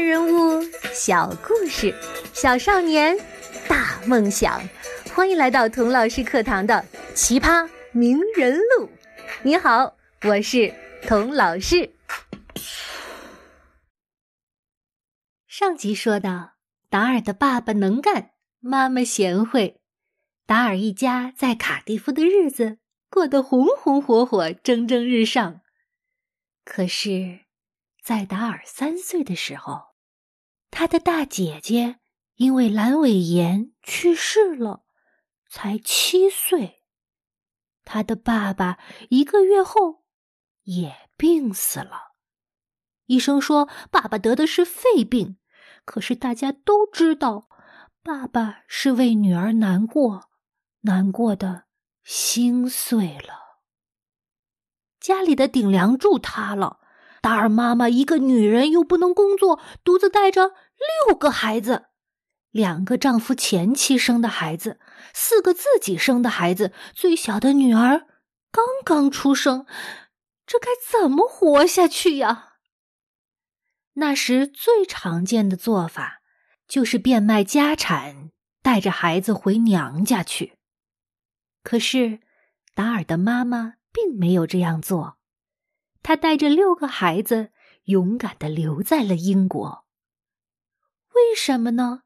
人物，小故事，小少年，大梦想。欢迎来到童老师课堂的《奇葩名人录》。你好，我是童老师。上集说到，达尔的爸爸能干，妈妈贤惠，达尔一家在卡蒂夫的日子过得红红火火、蒸蒸日上。可是。在达尔三岁的时候，他的大姐姐因为阑尾炎去世了，才七岁。他的爸爸一个月后也病死了。医生说爸爸得的是肺病，可是大家都知道，爸爸是为女儿难过，难过的心碎了。家里的顶梁柱塌了。达尔妈妈一个女人又不能工作，独自带着六个孩子，两个丈夫前妻生的孩子，四个自己生的孩子，最小的女儿刚刚出生，这该怎么活下去呀？那时最常见的做法就是变卖家产，带着孩子回娘家去。可是达尔的妈妈并没有这样做。他带着六个孩子，勇敢的留在了英国。为什么呢？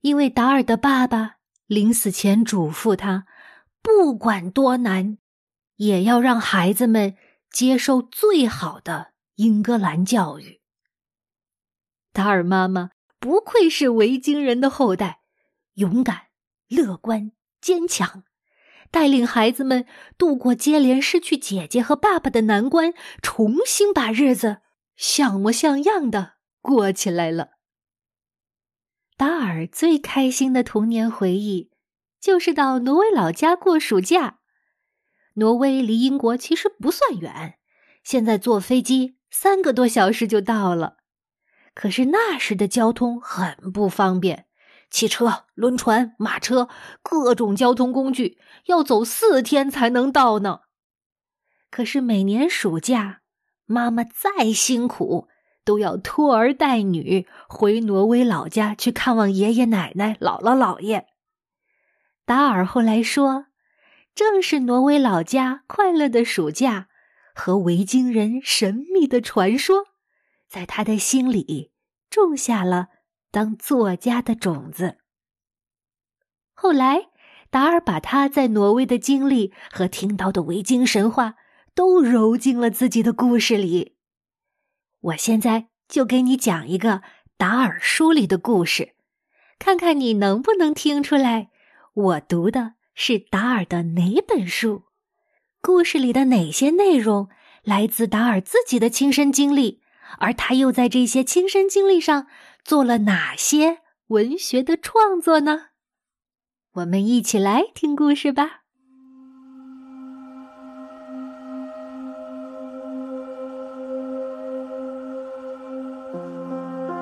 因为达尔的爸爸临死前嘱咐他，不管多难，也要让孩子们接受最好的英格兰教育。达尔妈妈不愧是维京人的后代，勇敢、乐观、坚强。带领孩子们度过接连失去姐姐和爸爸的难关，重新把日子像模像样的过起来了。达尔最开心的童年回忆，就是到挪威老家过暑假。挪威离英国其实不算远，现在坐飞机三个多小时就到了。可是那时的交通很不方便。汽车、轮船、马车，各种交通工具要走四天才能到呢。可是每年暑假，妈妈再辛苦，都要拖儿带女回挪威老家去看望爷爷奶奶、姥姥姥爷。达尔后来说，正是挪威老家快乐的暑假和维京人神秘的传说，在他的心里种下了。当作家的种子。后来，达尔把他在挪威的经历和听到的维京神话都揉进了自己的故事里。我现在就给你讲一个达尔书里的故事，看看你能不能听出来我读的是达尔的哪本书，故事里的哪些内容来自达尔自己的亲身经历，而他又在这些亲身经历上。做了哪些文学的创作呢？我们一起来听故事吧。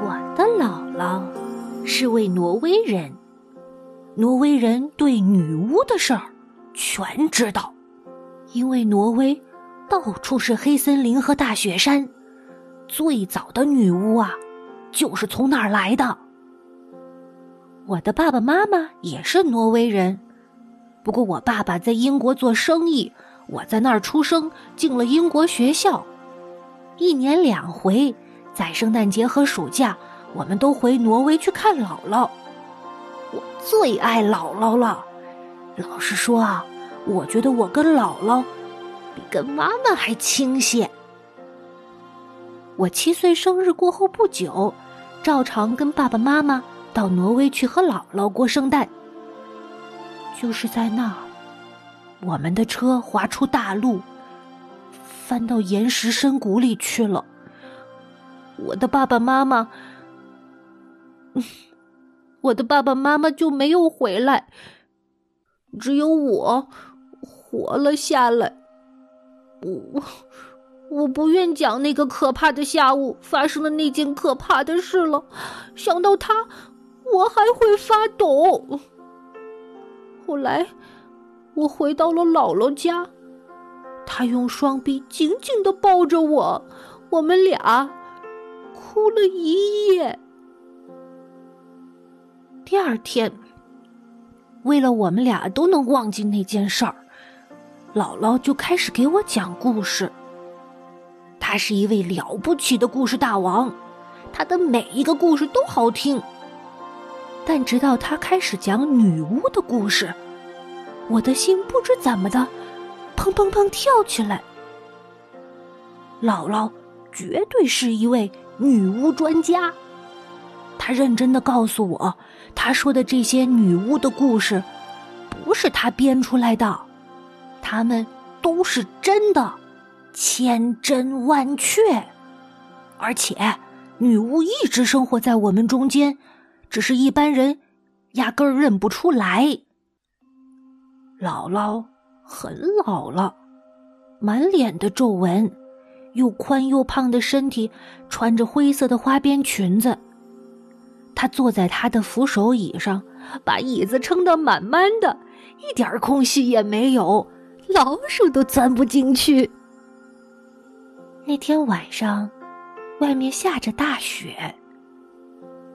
我的姥姥是位挪威人，挪威人对女巫的事儿全知道，因为挪威到处是黑森林和大雪山，最早的女巫啊。就是从哪儿来的？我的爸爸妈妈也是挪威人，不过我爸爸在英国做生意，我在那儿出生，进了英国学校，一年两回，在圣诞节和暑假，我们都回挪威去看姥姥。我最爱姥姥了，老实说啊，我觉得我跟姥姥比跟妈妈还亲些。我七岁生日过后不久。照常跟爸爸妈妈到挪威去和姥姥过圣诞。就是在那儿，我们的车滑出大路，翻到岩石深谷里去了。我的爸爸妈妈，我的爸爸妈妈就没有回来，只有我活了下来。我。我不愿讲那个可怕的下午发生的那件可怕的事了，想到他，我还会发抖。后来，我回到了姥姥家，她用双臂紧紧的抱着我，我们俩哭了一夜。第二天，为了我们俩都能忘记那件事儿，姥姥就开始给我讲故事。他是一位了不起的故事大王，他的每一个故事都好听。但直到他开始讲女巫的故事，我的心不知怎么的，砰砰砰跳起来。姥姥绝对是一位女巫专家。她认真的告诉我，她说的这些女巫的故事，不是她编出来的，他们都是真的，千真万确。而且，女巫一直生活在我们中间，只是一般人压根儿认不出来。姥姥很老了，满脸的皱纹，又宽又胖的身体，穿着灰色的花边裙子。他坐在他的扶手椅上，把椅子撑得满满的，一点空隙也没有，老鼠都钻不进去。那天晚上，外面下着大雪。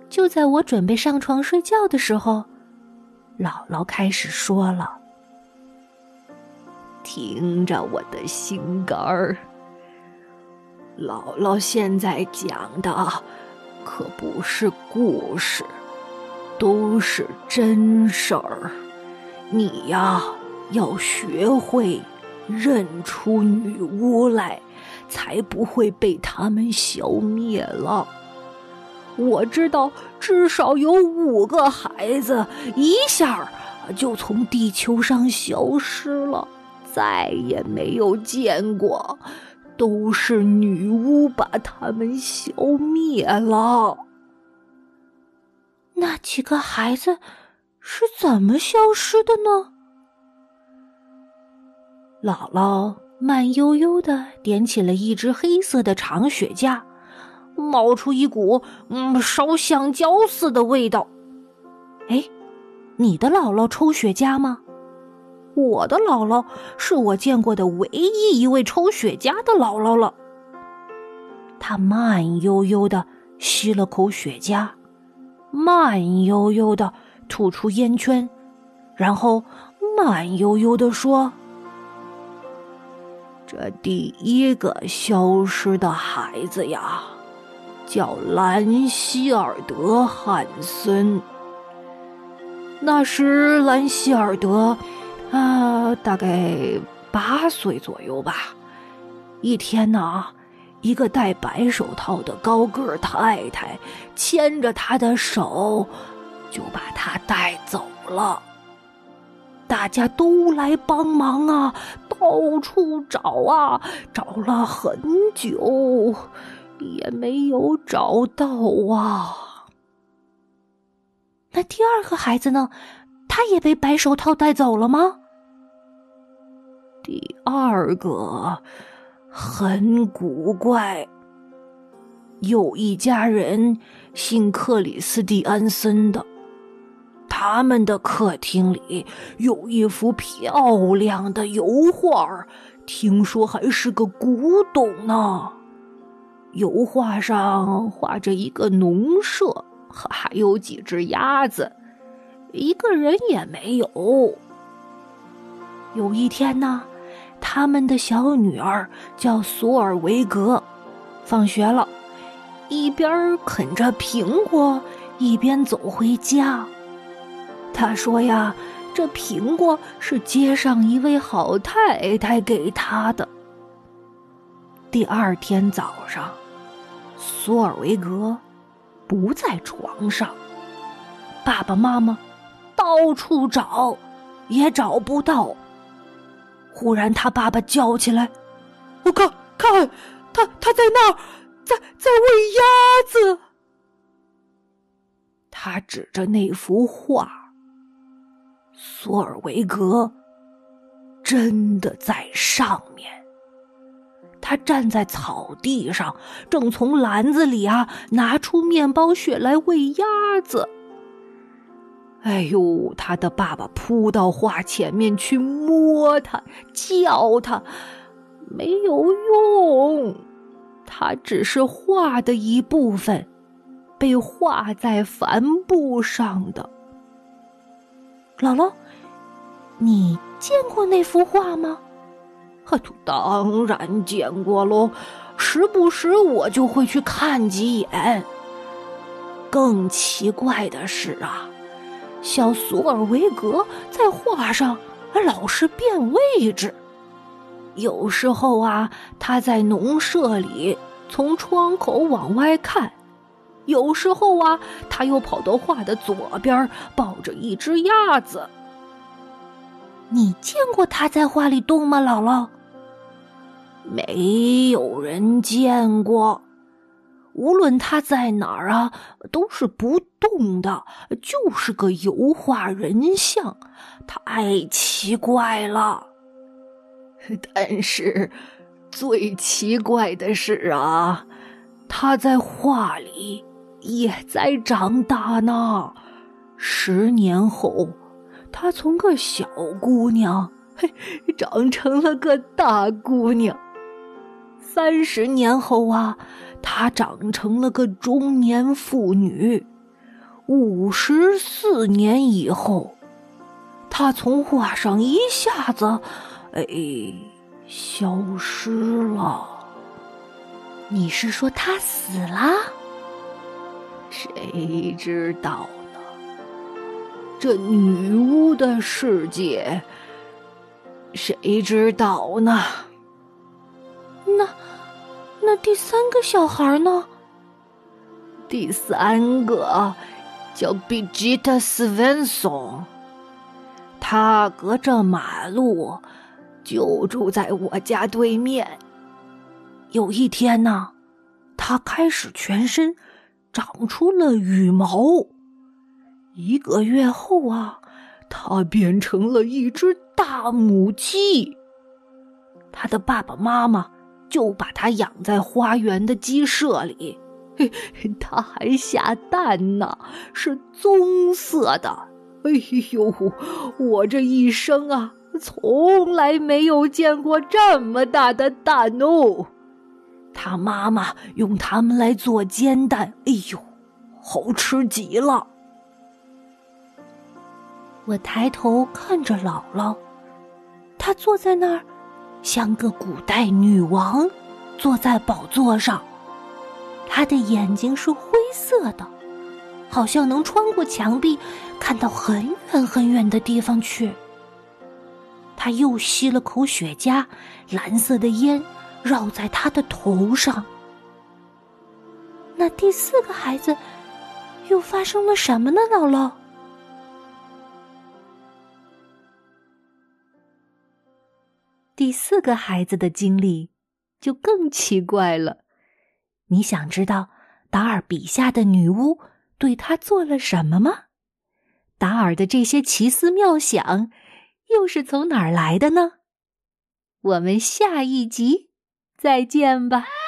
就在我准备上床睡觉的时候，姥姥开始说了：“听着我的心肝儿，姥姥现在讲的。”可不是故事，都是真事儿。你呀，要学会认出女巫来，才不会被他们消灭了。我知道，至少有五个孩子一下就从地球上消失了，再也没有见过。都是女巫把他们消灭了。那几个孩子是怎么消失的呢？姥姥慢悠悠的点起了一支黑色的长雪茄，冒出一股嗯烧香蕉似的味道。哎，你的姥姥抽雪茄吗？我的姥姥是我见过的唯一一位抽雪茄的姥姥了。她慢悠悠的吸了口雪茄，慢悠悠的吐出烟圈，然后慢悠悠的说：“这第一个消失的孩子呀，叫兰希尔德·汉森。那时，兰希尔德。”啊，大概八岁左右吧。一天呢，一个戴白手套的高个太太牵着他的手，就把他带走了。大家都来帮忙啊，到处找啊，找了很久，也没有找到啊。那第二个孩子呢？他也被白手套带走了吗？第二个很古怪，有一家人姓克里斯蒂安森的，他们的客厅里有一幅漂亮的油画，听说还是个古董呢。油画上画着一个农舍，还有几只鸭子。一个人也没有。有一天呢，他们的小女儿叫索尔维格，放学了，一边啃着苹果，一边走回家。他说呀：“这苹果是街上一位好太太给他的。”第二天早上，索尔维格不在床上，爸爸妈妈。到处找，也找不到。忽然，他爸爸叫起来：“我看，看，他他在那儿，在在喂鸭子。”他指着那幅画，索尔维格真的在上面。他站在草地上，正从篮子里啊拿出面包屑来喂鸭子。哎呦！他的爸爸扑到画前面去摸他，叫他，没有用。它只是画的一部分，被画在帆布上的。姥姥，你见过那幅画吗？当然见过喽，时不时我就会去看几眼。更奇怪的是啊，小索尔维格在画上老是变位置。有时候啊，他在农舍里从窗口往外看；有时候啊，他又跑到画的左边，抱着一只鸭子。你见过他在画里动吗，姥姥？没有人见过。无论他在哪儿啊，都是不动的，就是个油画人像，太奇怪了。但是，最奇怪的是啊，他在画里也在长大呢。十年后，她从个小姑娘，嘿，长成了个大姑娘。三十年后啊，她长成了个中年妇女。五十四年以后，她从画上一下子。哎，消失了。你是说他死了？谁知道呢？这女巫的世界，谁知道呢？那那第三个小孩呢？第三个叫 Bigita Svenson，，他隔着马路。就住在我家对面。有一天呢，他开始全身长出了羽毛。一个月后啊，它变成了一只大母鸡。它的爸爸妈妈就把它养在花园的鸡舍里。它还下蛋呢，是棕色的。哎呦，我这一生啊！从来没有见过这么大的蛋哦！他妈妈用它们来做煎蛋，哎呦，好吃极了。我抬头看着姥姥，她坐在那儿，像个古代女王，坐在宝座上。她的眼睛是灰色的，好像能穿过墙壁，看到很远很远的地方去。他又吸了口雪茄，蓝色的烟绕在他的头上。那第四个孩子又发生了什么呢？姥姥，第四个孩子的经历就更奇怪了。你想知道达尔笔下的女巫对他做了什么吗？达尔的这些奇思妙想。又是从哪儿来的呢？我们下一集再见吧。